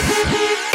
Peace.